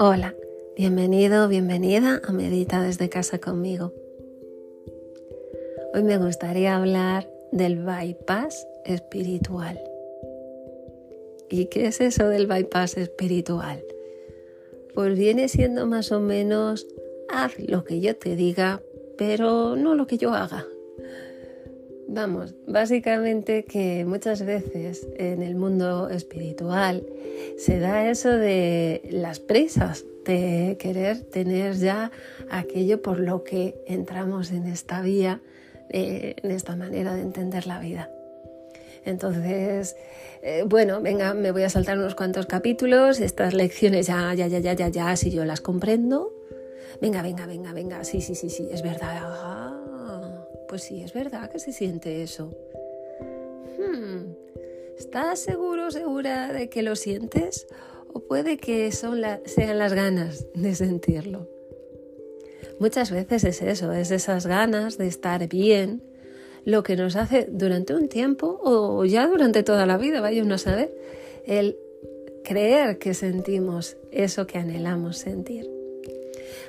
Hola, bienvenido, bienvenida a Medita desde casa conmigo. Hoy me gustaría hablar del bypass espiritual. ¿Y qué es eso del bypass espiritual? Pues viene siendo más o menos haz lo que yo te diga, pero no lo que yo haga. Vamos, básicamente que muchas veces en el mundo espiritual se da eso de las prisas, de querer tener ya aquello por lo que entramos en esta vía, eh, en esta manera de entender la vida. Entonces, eh, bueno, venga, me voy a saltar unos cuantos capítulos, estas lecciones ya, ya, ya, ya, ya, ya, si yo las comprendo. Venga, venga, venga, venga, sí, sí, sí, sí, es verdad pues sí, es verdad que se siente eso. Hmm, ¿Estás seguro, segura de que lo sientes? ¿O puede que sean las ganas de sentirlo? Muchas veces es eso, es esas ganas de estar bien, lo que nos hace durante un tiempo o ya durante toda la vida, vaya uno a saber, el creer que sentimos eso que anhelamos sentir.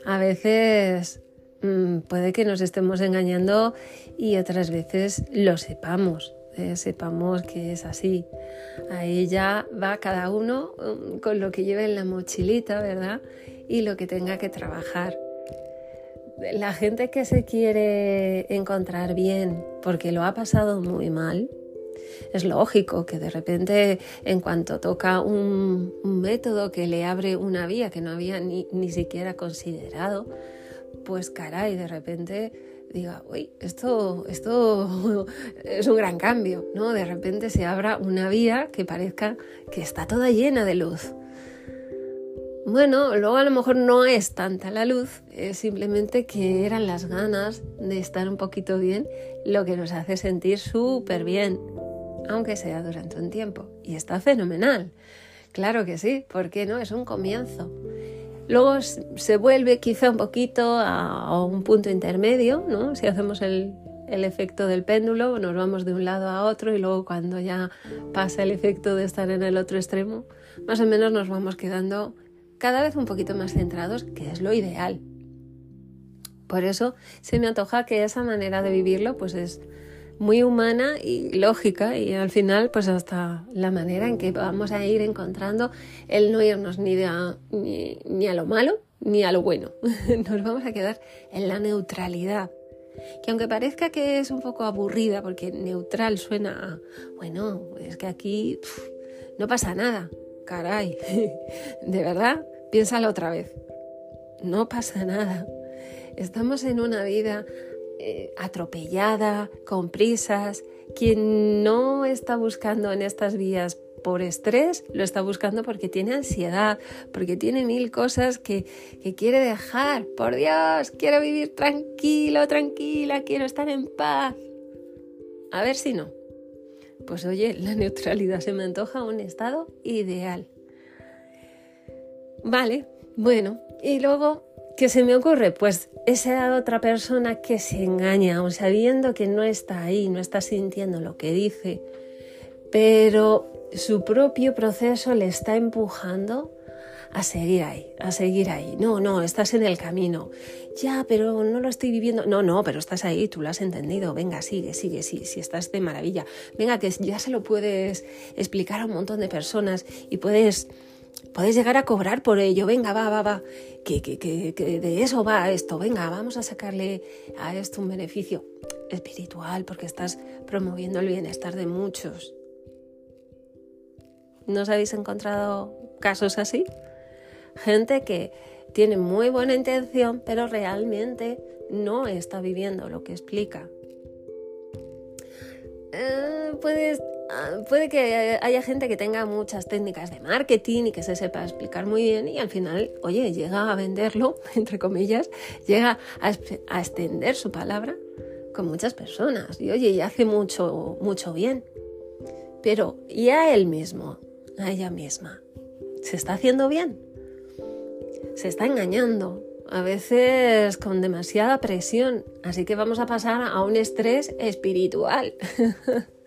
A veces Mm, puede que nos estemos engañando y otras veces lo sepamos, eh, sepamos que es así. Ahí ya va cada uno mm, con lo que lleve en la mochilita, ¿verdad? Y lo que tenga que trabajar. La gente que se quiere encontrar bien porque lo ha pasado muy mal, es lógico que de repente en cuanto toca un, método que le abre una vía que no había ni, ni siquiera considerado, pues caray, de repente diga, uy, esto, esto es un gran cambio, ¿no? De repente se abra una vía que parezca que está toda llena de luz. Bueno, luego a lo mejor no es tanta la luz, es simplemente que eran las ganas de estar un poquito bien lo que nos hace sentir súper bien, aunque sea durante un tiempo. Y está fenomenal. Claro que sí, ¿por qué no? Es un comienzo. Luego se vuelve quizá un poquito a, un punto intermedio, ¿no? Si hacemos el, el efecto del péndulo, nos vamos de un lado a otro y luego cuando ya pasa el efecto de estar en el otro extremo, más o menos nos vamos quedando cada vez un poquito más centrados, que es lo ideal. Por eso se me antoja que esa manera de vivirlo pues es muy humana y lógica y al final pues hasta la manera en que vamos a ir encontrando el no irnos ni, a, ni, a lo malo ni a lo bueno. Nos vamos a quedar en la neutralidad. Que aunque parezca que es un poco aburrida, porque neutral suena a, bueno, es que aquí no pasa nada, caray, de verdad, piénsalo otra vez, no pasa nada. Estamos en una vida eh, atropellada, con prisas. Quien no está buscando en estas vías por estrés, lo está buscando porque tiene ansiedad, porque tiene mil cosas que, que quiere dejar. Por Dios, quiero vivir tranquilo, tranquila, quiero estar en paz. A ver si no. Pues oye, la neutralidad se me antoja un estado ideal. Vale, bueno, y luego ¿Qué se me ocurre? Pues esa otra persona que se engaña, aun sabiendo que no está ahí, no está sintiendo lo que dice, pero su propio proceso le está empujando a seguir ahí, a seguir ahí. No, no, estás en el camino. Ya, pero no lo estoy viviendo. No, no, pero estás ahí, tú lo has entendido. Venga, sigue, sigue, sí, si estás de maravilla. Venga, que ya se lo puedes explicar a un montón de personas y puedes Puedes llegar a cobrar por ello, venga, va, va, va, que, que, que, de eso va esto, venga, vamos a sacarle a esto un beneficio espiritual porque estás promoviendo el bienestar de muchos. ¿No os habéis encontrado casos así? Gente que tiene muy buena intención, pero realmente no está viviendo lo que explica. Eh, puedes puede que haya gente que tenga muchas técnicas de marketing y que se sepa explicar muy bien y al final, oye, llega a venderlo, entre comillas, llega a, extender su palabra con muchas personas y oye, y hace mucho, mucho bien. Pero, ¿y a él mismo, a ella misma? ¿Se está haciendo bien? Se está engañando, a veces con demasiada presión, así que vamos a pasar a un estrés espiritual.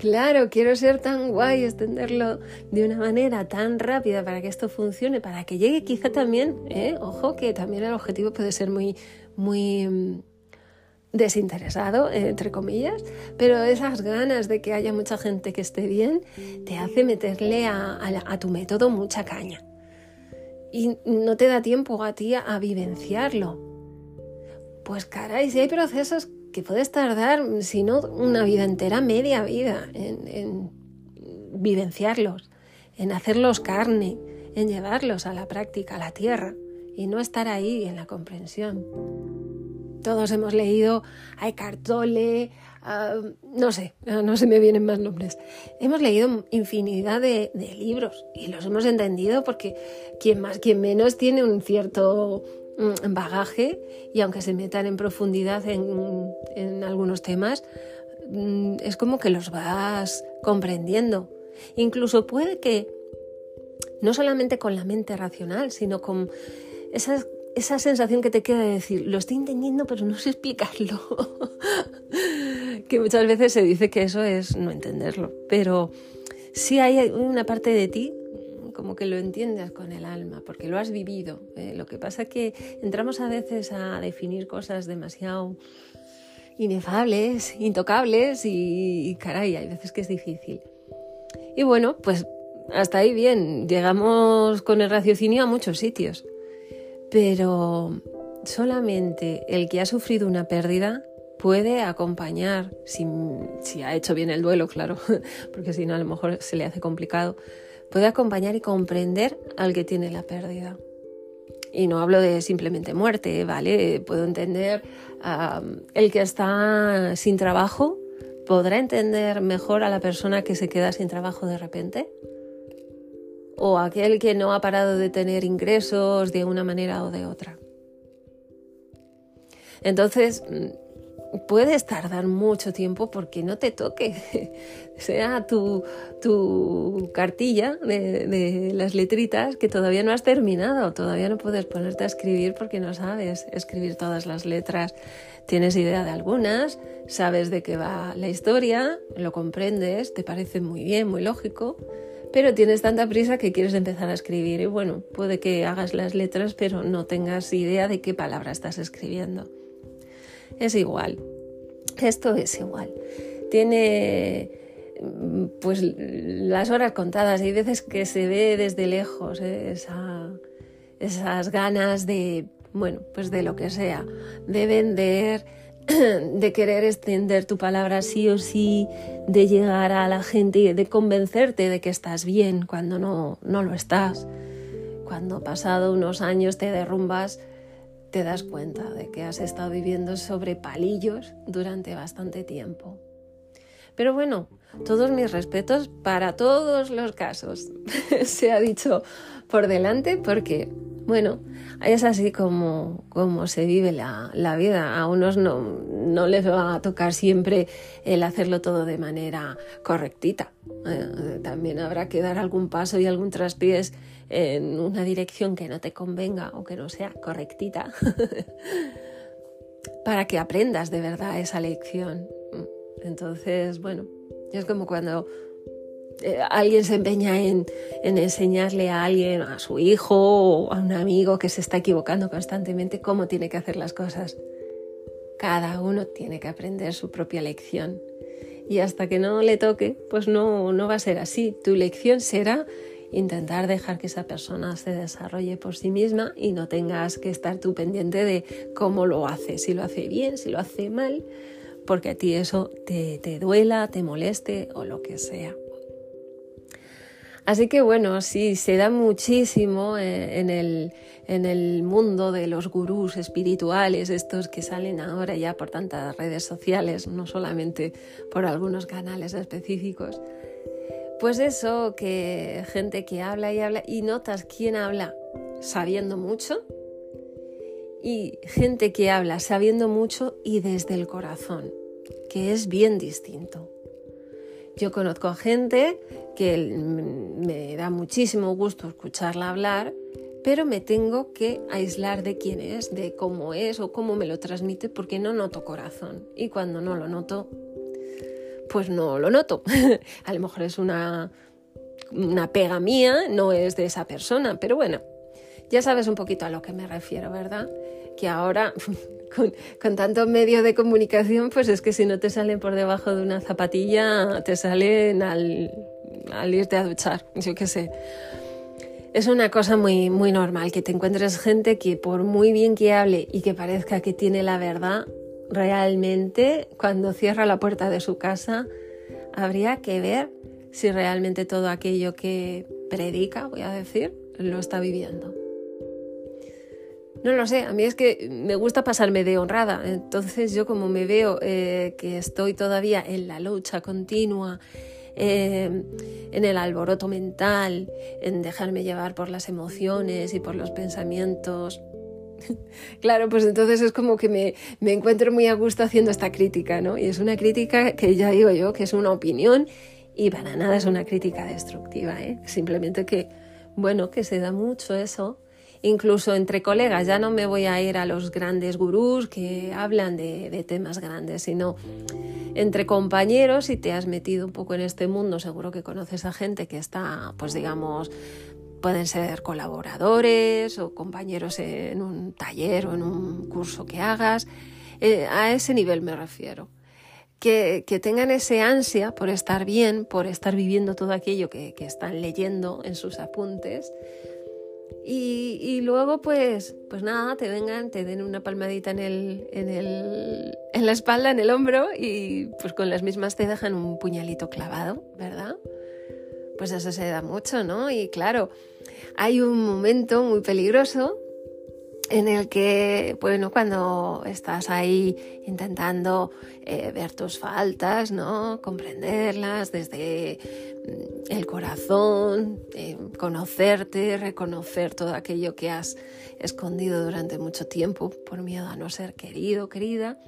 Claro, quiero ser tan guay, extenderlo de una manera tan rápida para que esto funcione, para que llegue quizá también, ¿eh? ojo, que también el objetivo puede ser muy, muy mm, desinteresado, entre comillas, pero esas ganas de que haya mucha gente que esté bien te hace meterle a, tu método mucha caña. Y no te da tiempo a ti a vivenciarlo. Pues caray, si hay procesos que puedes tardar, si no una vida entera, media vida en, vivenciarlos, en hacerlos carne, en llevarlos a la práctica, a la tierra, y no estar ahí en la comprensión. Todos hemos leído a Eckhart Tolle, no sé, no se me vienen más nombres. Hemos leído infinidad de, libros y los hemos entendido porque quien más, quien menos tiene un cierto bagaje y aunque se metan en profundidad en, algunos temas, mm, es como que los vas comprendiendo. Incluso puede que no solamente con la mente racional, sino con esa, esa sensación que te queda de decir, lo estoy entendiendo pero no sé explicarlo. que muchas veces se dice que eso es no entenderlo, pero sí hay una parte de ti como que lo entiendas con el alma, porque lo has vivido. ¿eh? Lo que pasa es que entramos a veces a definir cosas demasiado inefables, intocables y, caray, hay veces que es difícil. Y bueno, pues hasta ahí bien, llegamos con el raciocinio a muchos sitios, pero solamente el que ha sufrido una pérdida puede acompañar, si, si ha hecho bien el duelo, claro, porque si no a lo mejor se le hace complicado, puede acompañar y comprender al que tiene la pérdida. Y no hablo de simplemente muerte, ¿vale? Puedo entender el que está sin trabajo, podrá entender mejor a la persona que se queda sin trabajo de repente. O aquel que no ha parado de tener ingresos de una manera o de otra. Entonces, puedes tardar mucho tiempo porque no te toque, sea tu, tu cartilla de, las letritas que todavía no has terminado, todavía no puedes ponerte a escribir porque no sabes escribir todas las letras. Tienes idea de algunas, sabes de qué va la historia, lo comprendes, te parece muy bien, muy lógico, pero tienes tanta prisa que quieres empezar a escribir y bueno, puede que hagas las letras pero no tengas idea de qué palabra estás escribiendo es igual. Esto es igual. Tiene pues las horas contadas. Hay veces que se ve desde lejos ¿eh? esas ganas de, bueno, pues de lo que sea, de vender, de querer extender tu palabra sí o sí, de llegar a la gente, de convencerte de que estás bien cuando no, no lo estás. Cuando pasado unos años te derrumbas te das cuenta de que has estado viviendo sobre palillos durante bastante tiempo. Pero bueno, todos mis respetos para todos los casos. Se ha dicho por delante porque, bueno, es así como, como se vive la, la, vida. A unos no, no les va a tocar siempre el hacerlo todo de manera correctita. Eh, también habrá que dar algún paso y algún traspiés en una dirección que no te convenga o que no sea correctita para que aprendas de verdad esa lección. Entonces, bueno, es como cuando eh, alguien se empeña en, en, enseñarle a alguien, a su hijo o a un amigo que se está equivocando constantemente cómo tiene que hacer las cosas. Cada uno tiene que aprender su propia lección. Y hasta que no le toque, pues no, no va a ser así. Tu lección será intentar dejar que esa persona se desarrolle por sí misma y no tengas que estar tú pendiente de cómo lo hace, si lo hace bien, si lo hace mal, porque a ti eso te, te duela, te moleste o lo que sea. Así que bueno, sí, se da muchísimo eh, en el, en el mundo de los gurús espirituales, estos que salen ahora ya por tantas redes sociales, no solamente por algunos canales específicos. Pues eso, que gente que habla y habla y notas quién habla sabiendo mucho y gente que habla sabiendo mucho y desde el corazón, que es bien distinto. Yo conozco a gente que me da muchísimo gusto escucharla hablar, pero me tengo que aislar de quién es, de cómo es o cómo me lo transmite, porque no noto corazón. Y cuando no lo noto, pues no lo noto. a lo mejor es una, una pega mía, no es de esa persona, pero bueno, ya sabes un poquito a lo que me refiero, ¿verdad? Que ahora, con, con tanto medio de comunicación, pues es que si no te salen por debajo de una zapatilla, te salen al, al irte a duchar, yo qué sé. Es una cosa muy, muy normal que te encuentres gente que por muy bien que hable y que parezca que tiene la verdad, realmente cuando cierra la puerta de su casa habría que ver si realmente todo aquello que predica, voy a decir, lo está viviendo. No lo sé, a mí es que me gusta pasarme de honrada, entonces yo como me veo eh, que estoy todavía en la lucha continua, Em, en el alboroto mental, en dejarme llevar por las emociones y por los pensamientos. Claro, pues entonces es como que me, me, encuentro muy a gusto haciendo esta crítica, ¿no? Y es una crítica que ya digo yo que es una opinión y para nada es una crítica destructiva, ¿eh? Simplemente que, bueno, que se da mucho eso incluso entre colegas. Ya no me voy a ir a los grandes gurús que hablan de, de temas grandes, sino entre compañeros, si te has metido un poco en este mundo, seguro que conoces a gente que está, pues digamos, pueden ser colaboradores o compañeros en un taller o en un curso que hagas. Eh, a ese nivel me refiero. Que, que, tengan ese ansia por estar bien, por estar viviendo todo aquello que, que están leyendo en sus apuntes, y, luego, pues, pues nada, te vengan, te den una palmadita en, el, en, el, en la espalda, en el hombro, y pues con las mismas te dejan un puñalito clavado, ¿verdad? Pues eso se da mucho, ¿no? Y claro, hay un momento muy peligroso en el que, bueno, cuando estás ahí intentando eh, ver tus faltas, ¿no? Comprenderlas desde mm, el corazón, eh, conocerte, reconocer todo aquello que has escondido durante mucho tiempo por miedo a no ser querido, querida.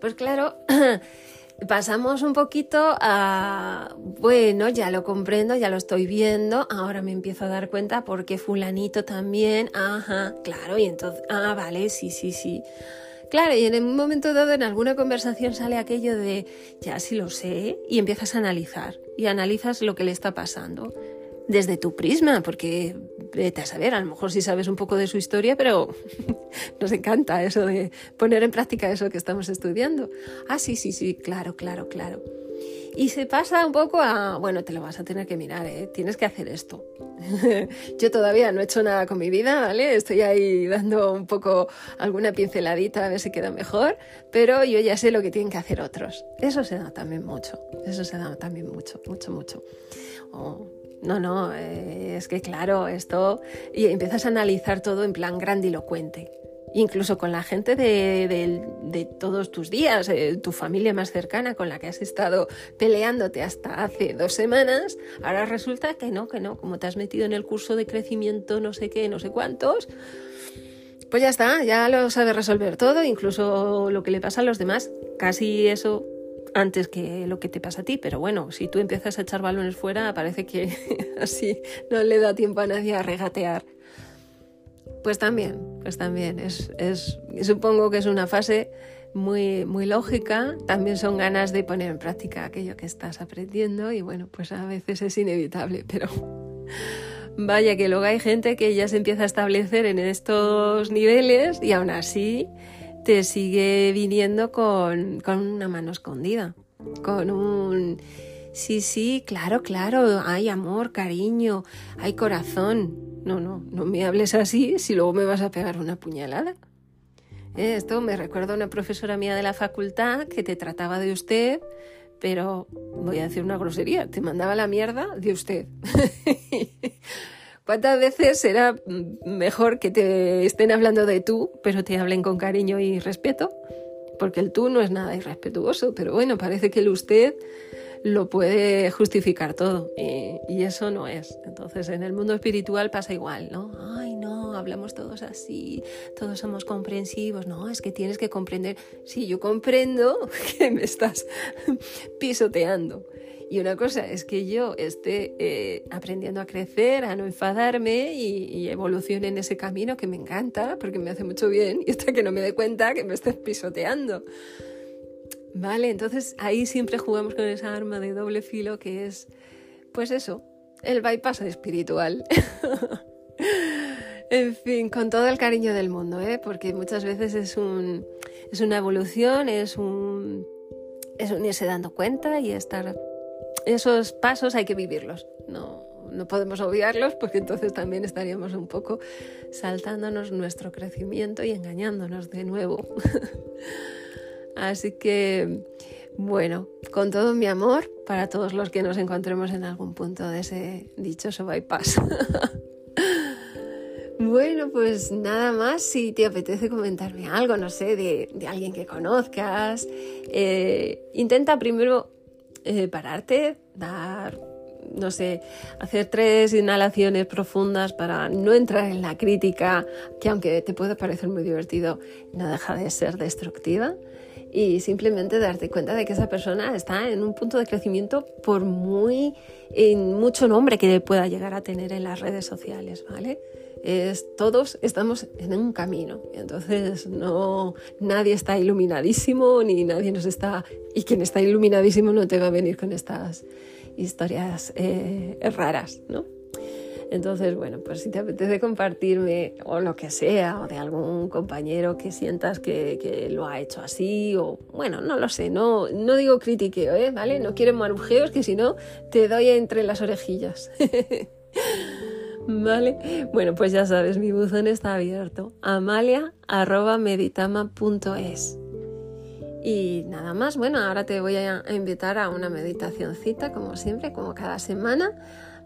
Pues claro, pasamos un poquito a, bueno, ya lo comprendo, ya lo estoy viendo, ahora me empiezo a dar cuenta porque fulanito también, ajá, claro, y entonces, ah, vale, sí, sí, sí. Claro, y en un momento dado en alguna conversación sale aquello de, ya sí lo sé, y empiezas a analizar, y analizas lo que le está pasando desde tu prisma, porque vete a saber, a lo mejor sí sabes un poco de su historia, pero nos encanta eso de poner en práctica eso que estamos estudiando. Ah, sí, sí, sí, claro, claro, claro. Y se pasa un poco a, bueno, te lo vas a tener que mirar, ¿eh? tienes que hacer esto. Yo todavía no he hecho nada con mi vida, ¿vale? Estoy ahí dando un poco alguna pinceladita a ver si queda mejor, pero yo ya sé lo que tienen que hacer otros. Eso se da también mucho, eso se da también mucho, mucho, mucho. No, no, eh, es que claro, esto... Y empiezas a analizar todo en plan grandilocuente. Incluso con la gente de, todos tus días, eh, tu familia más cercana con la que has estado peleándote hasta hace dos semanas, ahora resulta que no, que no, como te has metido en el curso de crecimiento no sé qué, no sé cuántos, pues ya está, ya lo sabes resolver todo, incluso lo que le pasa a los demás. Casi eso antes que lo que te pasa a ti, pero bueno, si tú empiezas a echar balones fuera, parece que así no le da tiempo a nadie a regatear. Pues también, pues también, es, es, supongo que es una fase muy, muy lógica, también son ganas de poner en práctica aquello que estás aprendiendo y bueno, pues a veces es inevitable, pero vaya que luego hay gente que ya se empieza a establecer en estos niveles y aún así te sigue viniendo con, una mano escondida, con un... Sí, sí, claro, claro, hay amor, cariño, hay corazón. No, no, no me hables así si luego me vas a pegar una puñalada. Eh, esto me recuerda a una profesora mía de la facultad que te trataba de usted, pero voy a decir una grosería, te mandaba la mierda de usted. ¿Cuántas veces será mejor que te estén hablando de tú, pero te hablen con cariño y respeto? Porque el tú no es nada irrespetuoso, pero bueno, parece que el usted lo puede justificar todo y, eso no es. Entonces en el mundo espiritual pasa igual, ¿no? Ay, no, hablamos todos así, todos somos comprensivos, no, es que tienes que comprender. Sí, yo comprendo que me estás pisoteando y una cosa es que yo esté eh, aprendiendo a crecer, a no enfadarme y, evolucione en ese camino que me encanta porque me hace mucho bien y hasta que no me dé cuenta que me estés pisoteando. ¿Vale? Entonces ahí siempre jugamos con esa arma de doble filo que es, pues eso, el bypass espiritual. en fin, con todo el cariño del mundo, ¿eh? porque muchas veces es, un, es una evolución, es un, es un irse dando cuenta y estar... Esos pasos hay que vivirlos, no, no podemos obviarlos porque entonces también estaríamos un poco saltándonos nuestro crecimiento y engañándonos de nuevo. Así que, bueno, con todo mi amor para todos los que nos encontremos en algún punto de ese dichoso bypass. Bueno, pues nada más, si te apetece comentarme algo, no sé, de, alguien que conozcas, eh, intenta primero eh, pararte, dar no sé, hacer tres inhalaciones profundas para no entrar en la crítica, que aunque te pueda parecer muy divertido, no deja de ser destructiva. Y simplemente darte cuenta de que esa persona está en un punto de crecimiento por muy en mucho nombre que pueda llegar a tener en las redes sociales, ¿vale? Es, todos estamos en un camino, entonces no nadie está iluminadísimo ni nadie nos está y quien está iluminadísimo no te va a venir con estas historias eh, raras, ¿no? Entonces, bueno, pues si te apetece compartirme o lo que sea, o de algún compañero que sientas que, lo ha hecho así, o bueno, no lo sé, no, no digo critiqueo, ¿eh? ¿Vale? No quiero marujeos que si no te doy entre las orejillas. ¿Vale? Bueno, pues ya sabes, mi buzón está abierto. amalia.meditama.es y nada más, bueno, ahora te voy a invitar a una meditacióncita como siempre, como cada semana,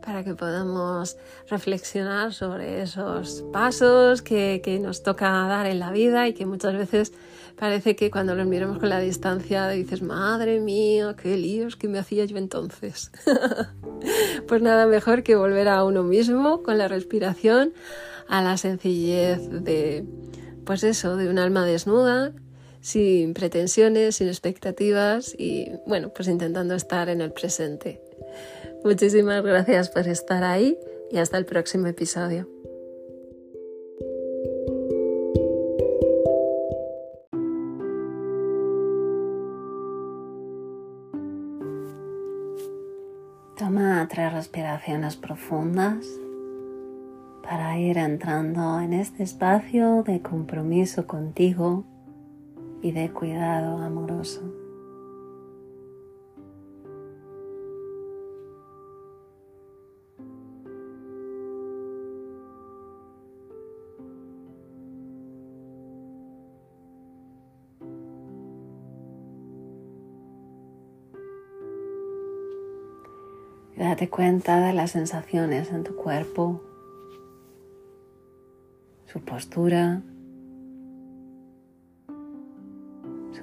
para que podamos reflexionar sobre esos pasos que, que, nos toca dar en la vida y que muchas veces parece que cuando los miramos con la distancia dices, madre mía, qué líos que me hacía yo entonces. pues nada mejor que volver a uno mismo con la respiración, a la sencillez de, pues eso, de un alma desnuda sin pretensiones, sin expectativas y bueno, pues intentando estar en el presente. Muchísimas gracias por estar ahí y hasta el próximo episodio. Toma tres respiraciones profundas para ir entrando en este espacio de compromiso contigo y de cuidado amoroso. Date cuenta de las sensaciones en tu cuerpo, su postura,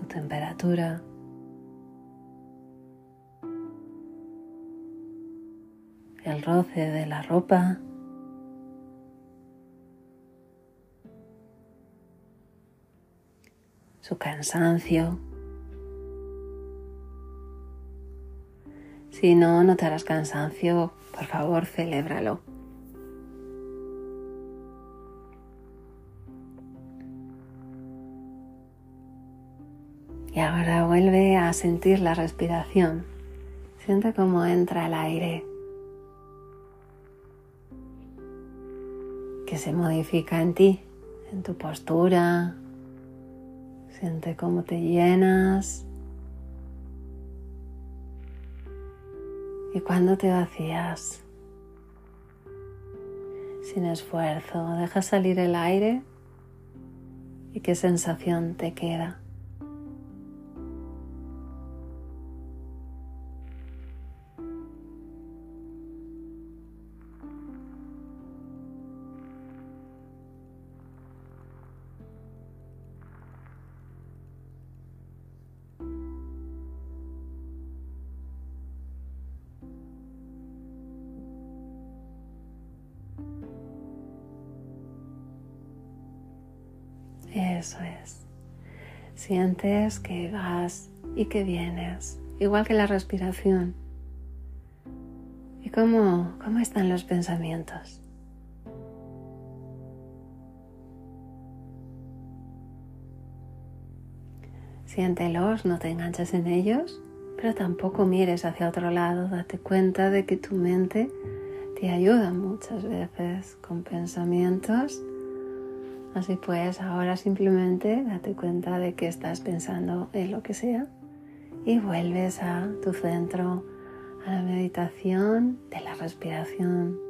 temperatura. El roce de la ropa. Su cansancio. Si no notarás cansancio, por favor, celébralo. Y ahora vuelve a sentir la respiración. Siente cómo entra el aire, que se modifica en ti, en tu postura. Siente cómo te llenas y cuando te vacías. Sin esfuerzo, deja salir el aire y qué sensación te queda. Eso es. Sientes que vas y que vienes, igual que la respiración. ¿Y cómo, cómo están los pensamientos? Si siéntelos, no te enganches en ellos, pero tampoco mires hacia otro lado. Date cuenta de que tu mente te ayuda muchas veces con pensamientos. Así pues, ahora simplemente date cuenta de que estás pensando en lo que sea y vuelves a tu centro, a la meditación de la respiración.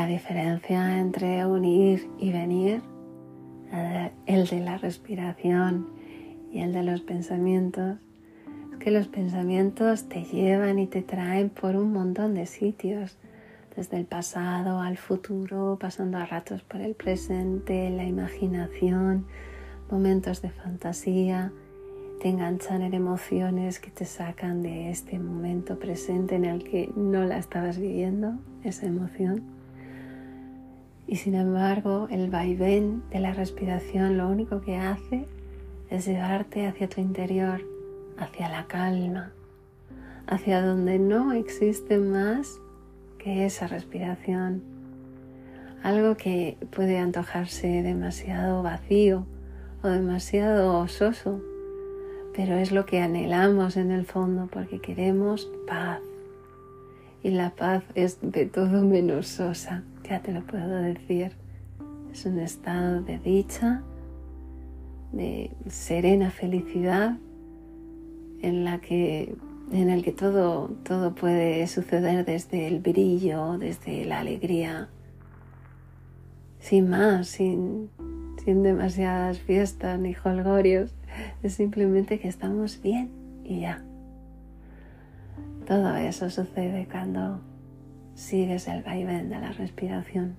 La diferencia entre unir y venir, el de la respiración y el de los pensamientos, es que los pensamientos te llevan y te traen por un montón de sitios, desde el pasado al futuro, pasando a ratos por el presente, la imaginación, momentos de fantasía, te enganchan en emociones que te sacan de este momento presente en el que no la estabas viviendo, esa emoción. Y sin embargo, el vaivén de la respiración lo único que hace es llevarte hacia tu interior, hacia la calma, hacia donde no existe más que esa respiración. Algo que puede antojarse demasiado vacío o demasiado ososo, pero es lo que anhelamos en el fondo porque queremos paz. Y la paz es de todo menos sosa te lo puedo decir. Es un estado de dicha, de serena felicidad en la que en el que todo, todo puede suceder desde el brillo, desde la alegría, sin más, sin, sin demasiadas fiestas ni holgorios, es simplemente que estamos bien y ya. Todo eso sucede cuando sigues el vaivén de la respiración.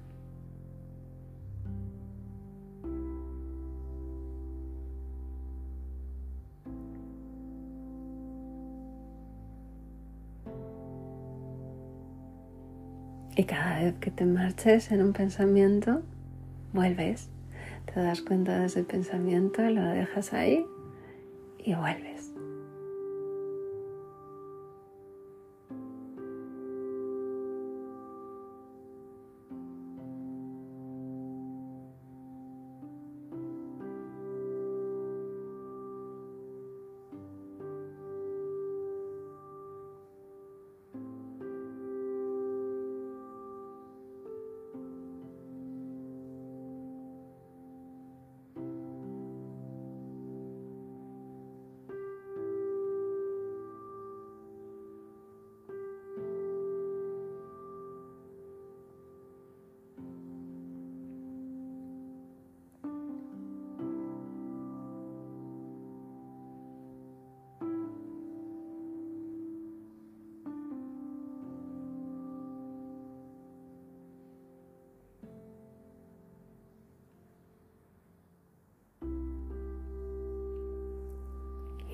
Y cada vez que te marches en un pensamiento, vuelves, te das cuenta de ese pensamiento, lo dejas ahí y vuelves.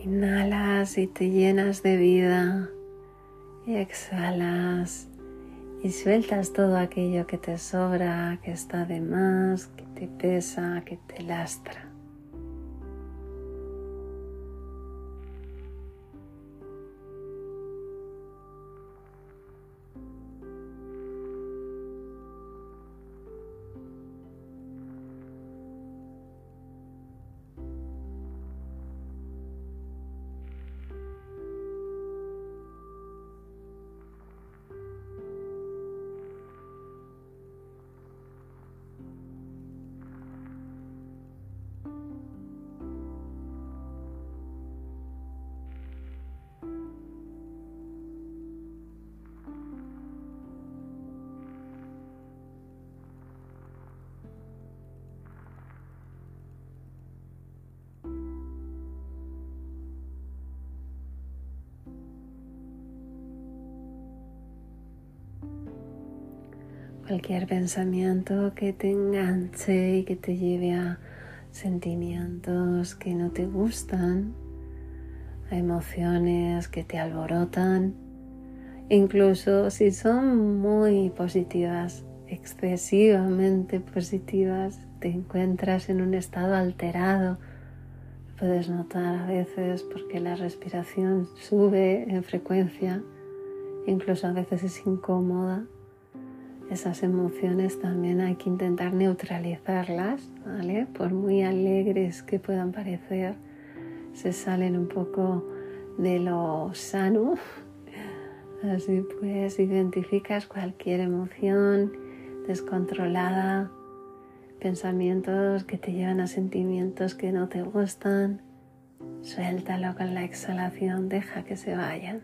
Inhalas y te llenas de vida y exhalas y sueltas todo aquello que te sobra, que está de más, que te pesa, que te lastra. Cualquier pensamiento que te enganche y que te lleve a sentimientos que no te gustan, a emociones que te alborotan, incluso si son muy positivas, excesivamente positivas, te encuentras en un estado alterado. Puedes notar a veces porque la respiración sube en frecuencia, incluso a veces es incómoda. Esas emociones también hay que intentar neutralizarlas, ¿vale? Por muy alegres que puedan parecer, se salen un poco de lo sano. Así pues, identificas cualquier emoción descontrolada, pensamientos que te llevan a sentimientos que no te gustan. Suéltalo con la exhalación, deja que se vayan.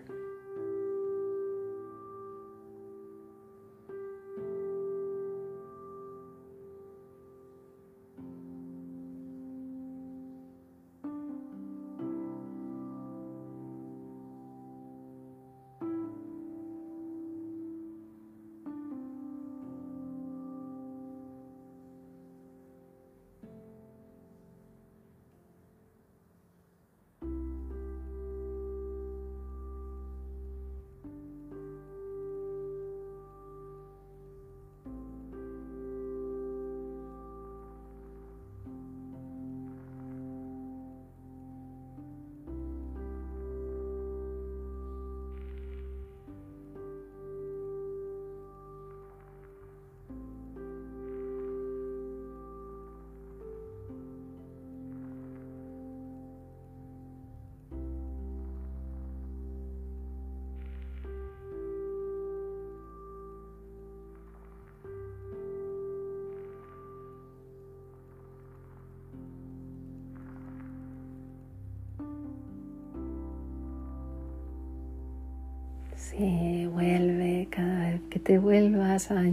Si vuelve cada vez que te vuelvas a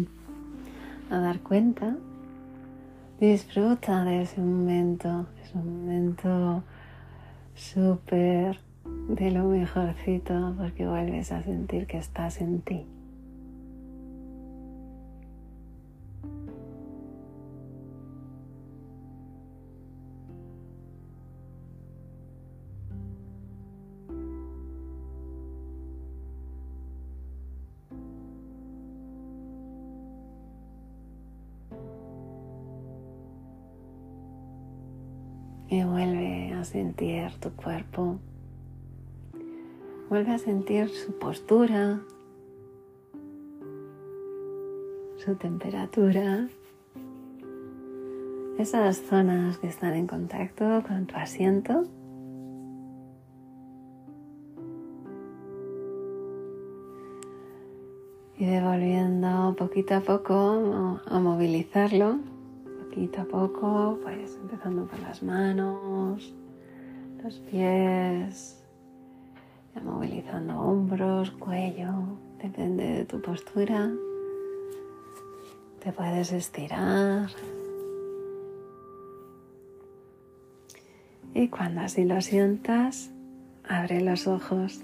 dar cuenta, disfruta de ese momento, es un momento súper de lo mejorcito porque vuelves a sentir que estás en ti. Tu cuerpo. Vuelve a sentir su postura, su temperatura, esas zonas que están en contacto con tu asiento. Y devolviendo poquito a poco a movilizarlo poquito a poco, pues empezando por las manos, los pies, movilizando hombros, cuello, depende de tu postura. Te puedes estirar. Y cuando así lo sientas, abre los ojos.